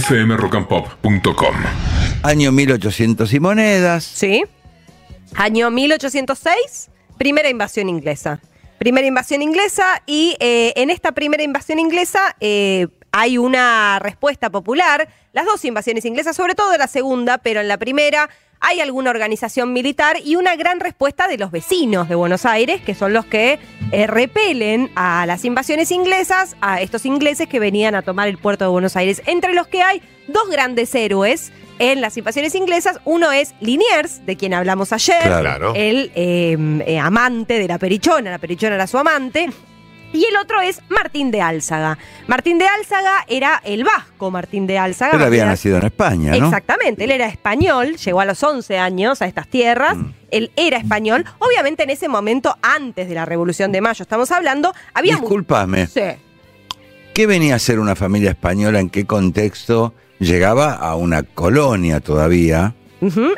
fmrockandpop.com. Año 1800 y monedas. Sí. Año 1806, primera invasión inglesa. Primera invasión inglesa y eh, en esta primera invasión inglesa eh, hay una respuesta popular. Las dos invasiones inglesas, sobre todo la segunda, pero en la primera hay alguna organización militar y una gran respuesta de los vecinos de Buenos Aires, que son los que eh, repelen a las invasiones inglesas, a estos ingleses que venían a tomar el puerto de Buenos Aires, entre los que hay dos grandes héroes en las invasiones inglesas. Uno es Liniers, de quien hablamos ayer, Claro. el eh, eh, amante de la Perichona, la Perichona era su amante. Y el otro es Martín de Álzaga. Martín de Álzaga era el vasco Martín de Álzaga. Él había nacido en España, ¿no? Exactamente, él era español, llegó a los 11 años a estas tierras, Mm. él era español. Obviamente en ese momento, antes de la Revolución de Mayo, estamos hablando, había... Discúlpame. Sí. ¿Qué venía a ser una familia española? ¿En qué contexto? Llegaba a una colonia todavía.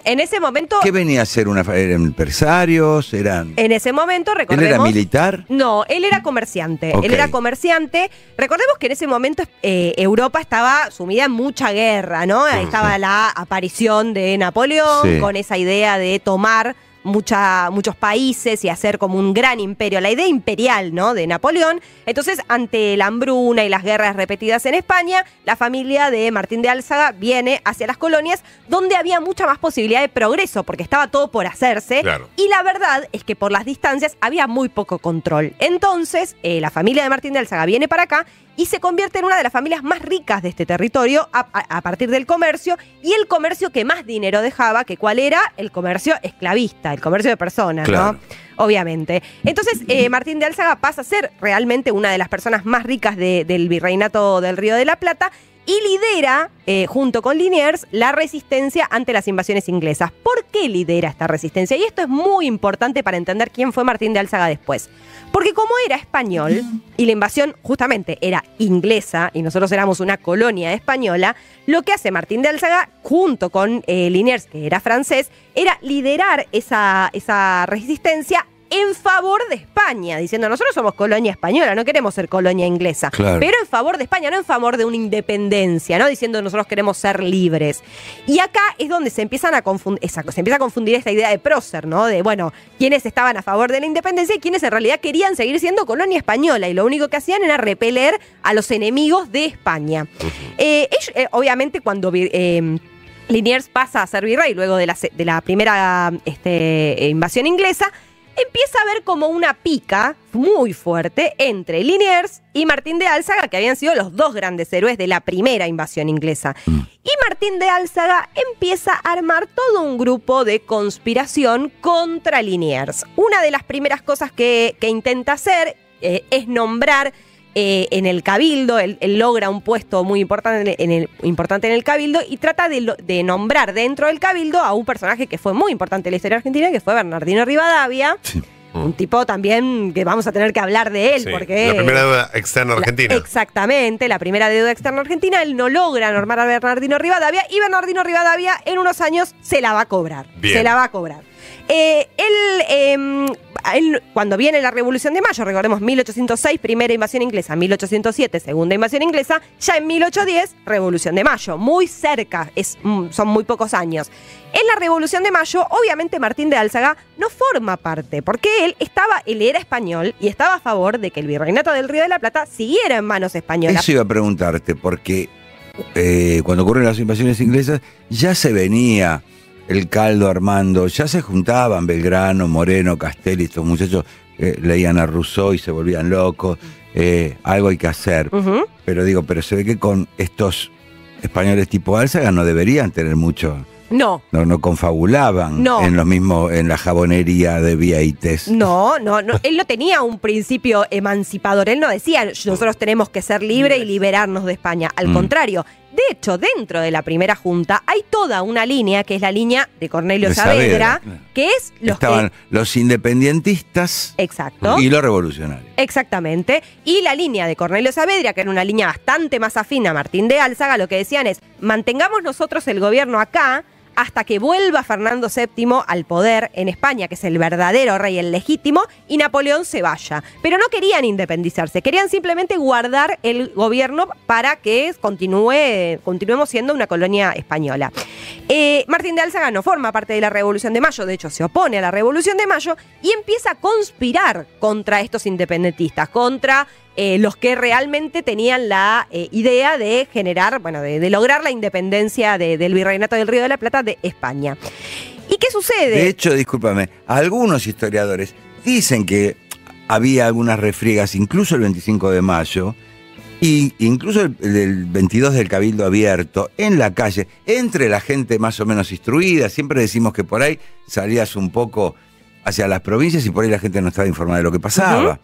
En ese momento, ¿Qué venía a ser una ¿Eran empresarios? ¿Eran...? en ese momento, ¿Él recordemos... era militar? No, él era comerciante. Él era comerciante. Recordemos que en ese momento eh, Europa estaba sumida en mucha guerra, ¿no? Ahí estaba la aparición de Napoleón Sí. con esa idea de tomar mucha- muchos países y hacer como un gran imperio, la idea imperial, ¿no? De Napoleón. Entonces, ante la hambruna y las guerras repetidas en España, la familia de Martín de Álzaga viene hacia las colonias donde había mucha más posibilidad de progreso, porque estaba todo por hacerse. Claro. Y la verdad es que por las distancias había muy poco control. Entonces, eh, la familia de Martín de Álzaga viene para acá y se convierte en una de las familias más ricas de este territorio a, a- a partir del comercio y el comercio que más dinero dejaba, que cuál era el comercio esclavista, el comercio de personas, Claro. ¿no? Obviamente. Entonces, eh, Martín de Álzaga pasa a ser realmente una de las personas más ricas de- del virreinato del Río de la Plata y lidera, eh, junto con Liniers, la resistencia ante las invasiones inglesas. ¿Por qué lidera esta resistencia? Y esto es muy importante para entender quién fue Martín de Álzaga después. Porque como era español y la invasión justamente era inglesa y nosotros éramos una colonia española, lo que hace Martín de Álzaga junto con eh, Liniers, que era francés, era liderar esa, esa resistencia en favor de España, diciendo nosotros somos colonia española, no queremos ser colonia inglesa, Claro. pero en favor de España, no en favor de una independencia, no diciendo nosotros queremos ser libres. Y acá es donde se empiezan a confundir, se empieza a confundir esta idea de prócer, ¿no? De bueno, quienes estaban a favor de la independencia y quienes en realidad querían seguir siendo colonia española y lo único que hacían era repeler a los enemigos de España. Eh, ellos, eh, obviamente cuando eh, Liniers pasa a ser virrey luego de la, de la primera este, invasión inglesa, empieza a haber como una pica muy fuerte entre Liniers y Martín de Álzaga, que habían sido los dos grandes héroes de la primera invasión inglesa. Y Martín de Álzaga empieza a armar todo un grupo de conspiración contra Liniers. Una de las primeras cosas que, que intenta hacer eh, es nombrar eh, en el cabildo, él, él logra un puesto muy importante en el, importante en el cabildo y trata de, lo- de nombrar dentro del cabildo a un personaje que fue muy importante en la historia argentina, que fue Bernardino Rivadavia. Sí. Un tipo también que vamos a tener que hablar de él, Sí, porque... La primera deuda externa La- argentina. exactamente, la primera deuda externa argentina. Él no logra normar a Bernardino Rivadavia y Bernardino Rivadavia en unos años se la va a cobrar. Bien. Se la va a cobrar. Eh, él, eh, cuando viene la Revolución de Mayo, recordemos 1806, primera invasión inglesa, 1807, segunda invasión inglesa, ya en 1810, Revolución de Mayo, muy cerca, mm, son muy pocos años. En la Revolución de Mayo, obviamente Martín de Álzaga no forma parte, porque él estaba, él era español y estaba a favor de que el virreinato del Río de la Plata siguiera en manos españolas. Eso iba a preguntarte, porque eh, cuando ocurren las invasiones inglesas ya se venía el caldo armando, ya se juntaban Belgrano, Moreno, Castelli, estos muchachos eh, leían a Rousseau y se volvían locos, eh, algo hay que hacer. Pero digo, pero se ve que con estos españoles tipo Álzaga no deberían tener mucho, No, no, no confabulaban No. en los mismos, en la jabonería de Vieites. no, no, no. Él no tenía un principio emancipador. Él no decía nosotros tenemos que ser libres y liberarnos de España. Al Mm. contrario. De hecho, dentro de la primera junta hay toda una línea que es la línea de Cornelio De Saavedra, que es los Estaban que. los independentistas Exacto. y los revolucionarios. Exactamente. Y la línea de Cornelio Saavedra, que era una línea bastante más afín a Martín de Álzaga, lo que decían es, mantengamos nosotros el gobierno acá, hasta que vuelva Fernando VII al poder en España, que es el verdadero rey, el legítimo, y Napoleón se vaya. Pero no querían independizarse, querían simplemente guardar el gobierno para que continúe, continuemos siendo una colonia española. Eh, Martín de Álzaga no forma parte de la Revolución de Mayo, de hecho se opone a la Revolución de Mayo y empieza a conspirar contra estos independentistas, contra eh, los que realmente tenían la eh, idea de generar, bueno, de, lograr la independencia del Virreinato del Río de la Plata de España. ¿Y qué sucede? De hecho, discúlpame, algunos historiadores dicen que había algunas refriegas, incluso el 25 de mayo, y incluso el, el, 22 del Cabildo Abierto, en la calle, entre la gente más o menos instruida, siempre decimos que por ahí salías un poco hacia las provincias y por ahí la gente no estaba informada de lo que pasaba.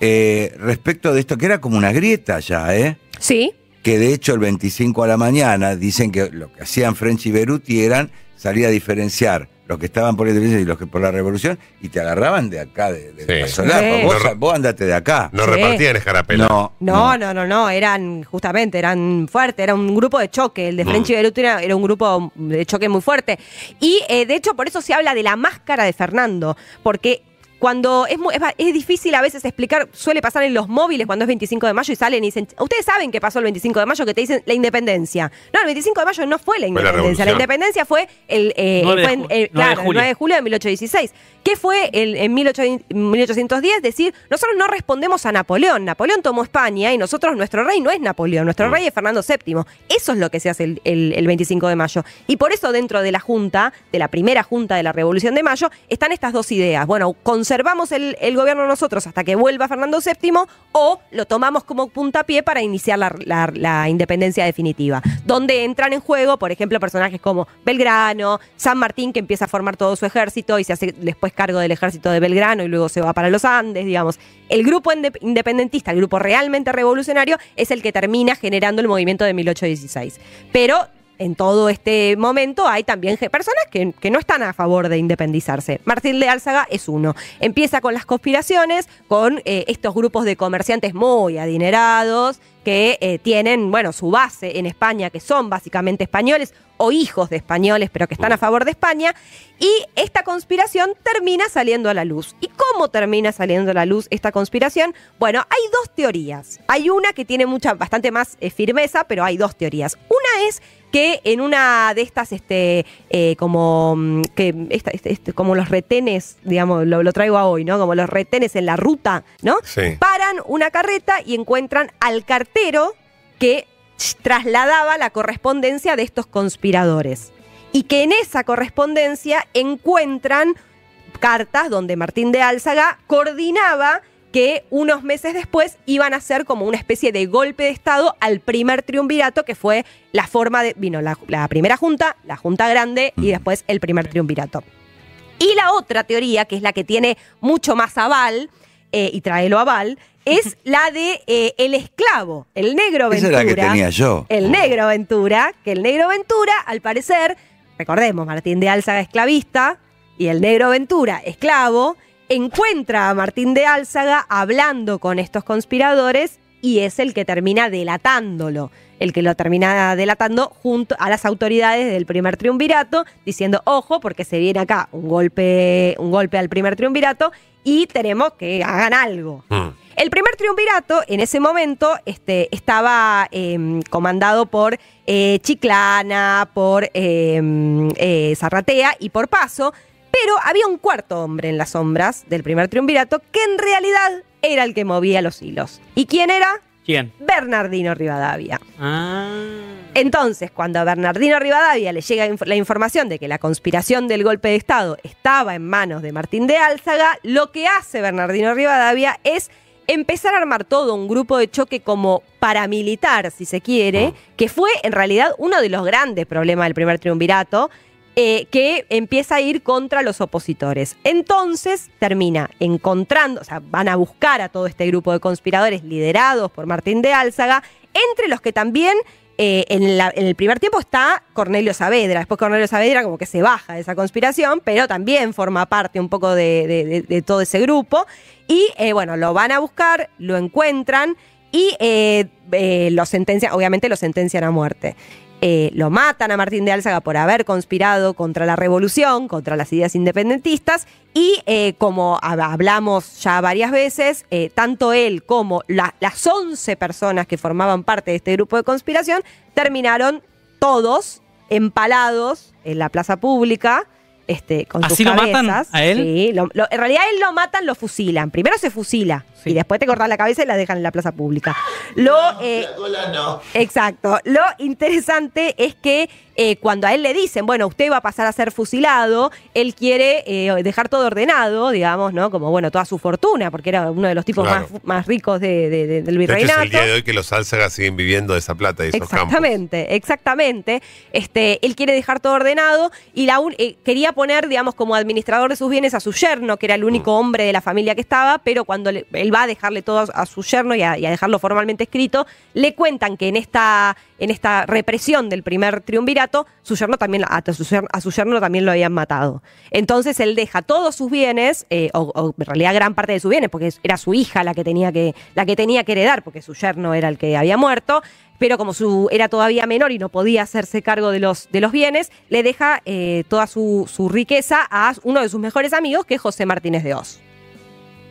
Eh, respecto de esto, que era como una grieta ya, ¿eh? Sí. Que de hecho el 25 a la mañana dicen que lo que hacían French y Beruti eran salir a diferenciar los que estaban por la independencia y los que por la revolución y te agarraban de acá, de, de Vos, andate de acá. No repartían escarapela. No no, no, no, no, eran justamente, eran fuertes, era un grupo de choque. El de French y mm. Beruti era, un grupo de choque muy fuerte. Y eh, de hecho por eso se habla de la máscara de Fernando, porque cuando es, es, difícil a veces explicar, suele pasar en los móviles cuando es 25 de mayo y salen y dicen, ustedes saben qué pasó el 25 de mayo, que te dicen la independencia. No, el 25 de mayo no fue la independencia, la, independencia fue el, eh, 9, de, claro, el 9 de julio de 1816. ¿Qué fue el, en 1810? Decir, nosotros no respondemos a Napoleón. Napoleón tomó España y nosotros, nuestro rey no es Napoleón, nuestro mm. rey es Fernando VII. Eso es lo que se hace el, el, 25 de mayo. Y por eso dentro de la Junta, de la primera Junta de la Revolución de Mayo, están estas dos ideas. Bueno, conservamos el, gobierno nosotros hasta que vuelva Fernando VII o lo tomamos como puntapié para iniciar la, la independencia definitiva. Donde entran en juego, por ejemplo, personajes como Belgrano, San Martín, que empieza a formar todo su ejército y se hace después cargo del ejército de Belgrano y luego se va para los Andes, digamos. El grupo independentista, el grupo realmente revolucionario, es el que termina generando el movimiento de 1816. Pero en todo este momento hay también personas que, no están a favor de independizarse. Martín de Álzaga es uno. Empieza con las conspiraciones, con eh, estos grupos de comerciantes muy adinerados que eh, tienen, bueno, su base en España, que son básicamente españoles o hijos de españoles, pero que están a favor de España, y esta conspiración termina saliendo a la luz. ¿Y cómo termina saliendo a la luz esta conspiración? Bueno, hay dos teorías. Hay una que tiene mucha, bastante más eh, firmeza, pero hay dos teorías. Una es que en una de estas, este, eh, como, mm, que este, este, como los retenes, digamos, lo, traigo a hoy, ¿no? Como los retenes en la ruta, ¿no? Paran una carreta y encuentran al cartero que trasladaba la correspondencia de estos conspiradores. Y que en esa correspondencia encuentran cartas donde Martín de Álzaga coordinaba que unos meses después iban a ser como una especie de golpe de Estado al primer triunvirato, que fue la forma de. Vino la, primera junta, la junta grande y después el primer triunvirato. Y la otra teoría, que es la que tiene mucho más aval, eh, y tráelo aval, es la de eh, el esclavo, el negro Ventura. Esa es la que tenía yo. El negro Ventura, que el negro Ventura, al parecer, recordemos, Martín de Álzaga esclavista y el negro Ventura esclavo, encuentra a Martín de Álzaga hablando con estos conspiradores y es el que termina delatándolo, el que lo termina delatando junto a las autoridades del primer triunvirato, diciendo, ojo, porque se viene acá un golpe, un golpe al primer triunvirato y tenemos que hagan algo. Mm. El primer triunvirato en ese momento este, estaba em, comandado por eh, Chiclana, por em, eh, Zarratea y por Paso, pero había un cuarto hombre en las sombras del primer triunvirato que en realidad era el que movía los hilos. ¿Y quién era? ¿Quién? Bernardino Rivadavia. Ah. Entonces, cuando a Bernardino Rivadavia le llega la información de que la conspiración del golpe de Estado estaba en manos de Martín de Álzaga, lo que hace Bernardino Rivadavia es empezar a armar todo un grupo de choque como paramilitar, si se quiere, ah. que fue en realidad uno de los grandes problemas del primer triunvirato, eh, que empieza a ir contra los opositores. Entonces termina encontrando, o sea, van a buscar a todo este grupo de conspiradores liderados por Martín de Álzaga, entre los que también eh, en, el primer tiempo está Cornelio Saavedra. Después Cornelio Saavedra como que se baja de esa conspiración, pero también forma parte un poco de, todo ese grupo. Y eh, bueno, lo van a buscar, lo encuentran y lo sentencian, obviamente lo sentencian a muerte. Eh, lo matan a Martín de Álzaga por haber conspirado contra la revolución, contra las ideas independentistas, y eh, como hab- hablamos ya varias veces, eh, tanto él como la- las 11 personas que formaban parte de este grupo de conspiración terminaron todos empalados en la plaza pública. Este, con ¿Así sus lo matan cabezas. a él? Sí, lo- lo- en realidad él lo matan, lo fusilan. Primero se fusila Sí. y después te cortan la cabeza y la dejan en la plaza pública. Lo, eh, Exacto. Lo interesante es que eh, cuando a él le dicen, bueno, usted va a pasar a ser fusilado, él quiere eh, dejar todo ordenado, digamos, ¿no? Como, bueno, toda su fortuna, porque era uno de los tipos Claro. más, más ricos de- de- de- del De hecho, virreinato. es el día de hoy que los Álzaga siguen viviendo de esa plata y esos campos. Exactamente, exactamente. Este, él quiere dejar todo ordenado y la un- eh, quería poner, digamos, como administrador de sus bienes a su yerno, que era el único Mm. hombre de la familia que estaba, pero cuando le- él va a dejarle todo a, a su yerno y a, y a dejarlo formalmente escrito, le cuentan que en esta, en esta represión del primer triunvirato, su yerno también, a su yerno, también lo habían matado. Entonces él deja todos sus bienes, eh, o, o en realidad gran parte de sus bienes, porque era su hija la que tenía que, la que tenía que heredar, porque su yerno era el que había muerto, pero como su, era todavía menor y no podía hacerse cargo de los, de los bienes, le deja eh, toda su, su riqueza a uno de sus mejores amigos, que es José Martínez de Oz.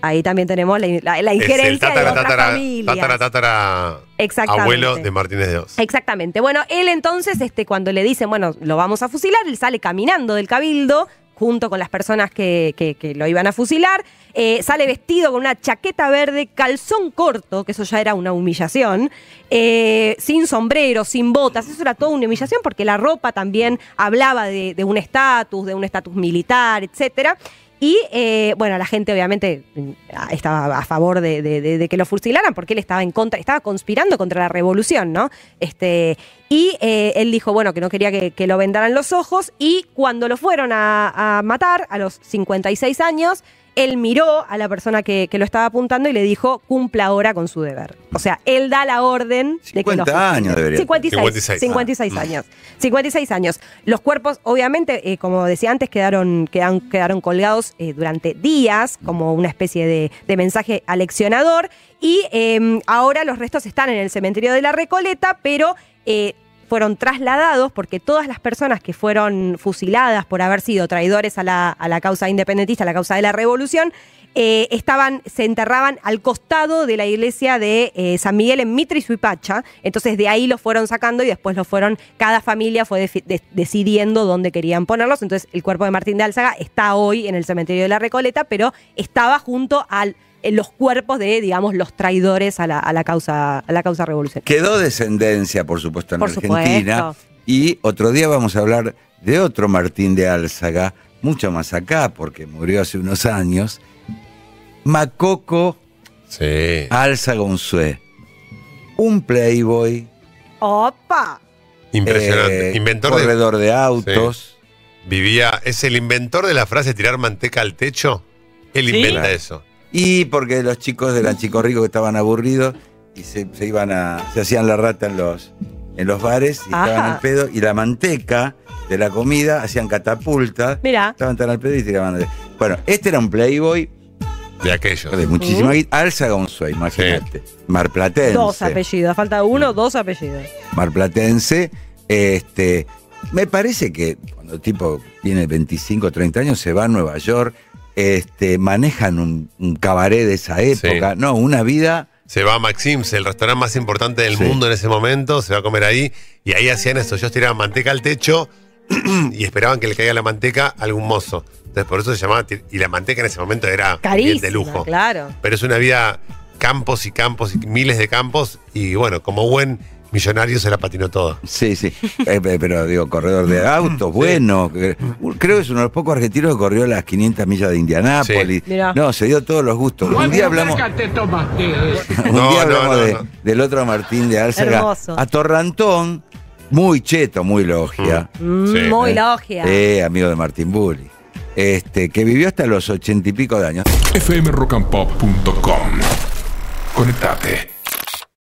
Ahí también tenemos la, injerencia tatara, de otras tatara, familias. tatara, tatara, Exactamente. abuelo de Martínez de Oz. Exactamente. Bueno, él entonces, este, cuando le dicen, bueno, lo vamos a fusilar, él sale caminando del cabildo junto con las personas que, que- que lo iban a fusilar. Eh, sale vestido con una chaqueta verde, calzón corto, que eso ya era una humillación, eh, sin sombrero, sin botas, eso era toda una humillación porque la ropa también hablaba de, de un estatus, de un estatus militar, etcétera. Y eh, bueno, la gente obviamente mm, estaba a favor de, que lo fusilaran porque él estaba en contra, estaba conspirando contra la revolución, ¿no? Este, y eh, él dijo, bueno, que no quería que, lo vendaran los ojos. Y cuando lo fueron a matar, a los 56 años, él miró a la persona que, que lo estaba apuntando y le dijo, cumpla ahora con su deber. O sea, él da la orden de que lo 50 años debería 56, 56. 56 Ah. años. 56 años. Los cuerpos, obviamente, eh, como decía antes, quedaron, quedaron, quedaron colgados eh, durante días, como una especie de, de mensaje aleccionador. Y eh, ahora los restos están en el cementerio de la Recoleta, pero eh, fueron trasladados porque todas las personas que fueron fusiladas por haber sido traidores a la, a la causa independentista, a la causa de la revolución, eh, estaban, se enterraban al costado de la iglesia de eh, San Miguel en Mitre y Suipacha. Entonces de ahí los fueron sacando y después los fueron, cada familia fue decidiendo dónde querían ponerlos. Entonces el cuerpo de Martín de Álzaga está hoy en el cementerio de la Recoleta, pero estaba junto al los cuerpos de, digamos, los traidores a la, a la causa, a la causa revolucionaria. Quedó descendencia, por supuesto, en Por Argentina. supuesto. Y otro día vamos a hablar de otro Martín de Álzaga, mucho más acá, porque murió hace unos años. Macoco Sí. Álzaga Unzué. Un playboy. ¡Opa! Impresionante. eh, inventor de. corredor de autos. Vivía. Es el inventor de la frase tirar manteca al techo. Él ¿Sí? inventa eso. Y porque los chicos eran chicos ricos que estaban aburridos y se, se iban a. se hacían la rata en los, en los bares y Ajá. estaban al pedo. Y la manteca de la comida hacían catapultas. Mira. Estaban tan al pedo y tiraban. de- Bueno, este era un playboy De aquello. de muchísima guita. Álzaga Unzué, imagínate. Marplatense. Dos apellidos, falta uno, dos apellidos. Marplatense. Este, me parece que cuando el tipo tiene 25, 30 años, se va a Nueva York, este, manejan un, un cabaret de esa época. Sí. No, una vida. Se va a Maxim's, el restaurante más importante del Sí. mundo en ese momento, se va a comer ahí y ahí hacían esto, ellos tiraban manteca al techo y esperaban que le caiga la manteca a algún mozo. Entonces por eso se llamaba, y la manteca en ese momento era bien Carísimo. de lujo. Claro. Pero es una vida campos y campos y miles de campos y bueno, como buen millonario se la patinó toda. Sí, sí. Eh, pe- pero digo, corredor de autos, bueno. Creo que es uno de los pocos argentinos que corrió las 500 millas de Indianápolis. Sí. No, se dio todos los gustos. Un día hablamos. Un No, día no, hablamos no, de- no. del otro Martín de Álzaga. A Torrantón, muy cheto, muy logia. Mm, Sí. muy Eh, logia. Eh, amigo de Martín Bulli. Este, que vivió hasta los ochenta y pico de años. fmrockandpop.com. Conectate.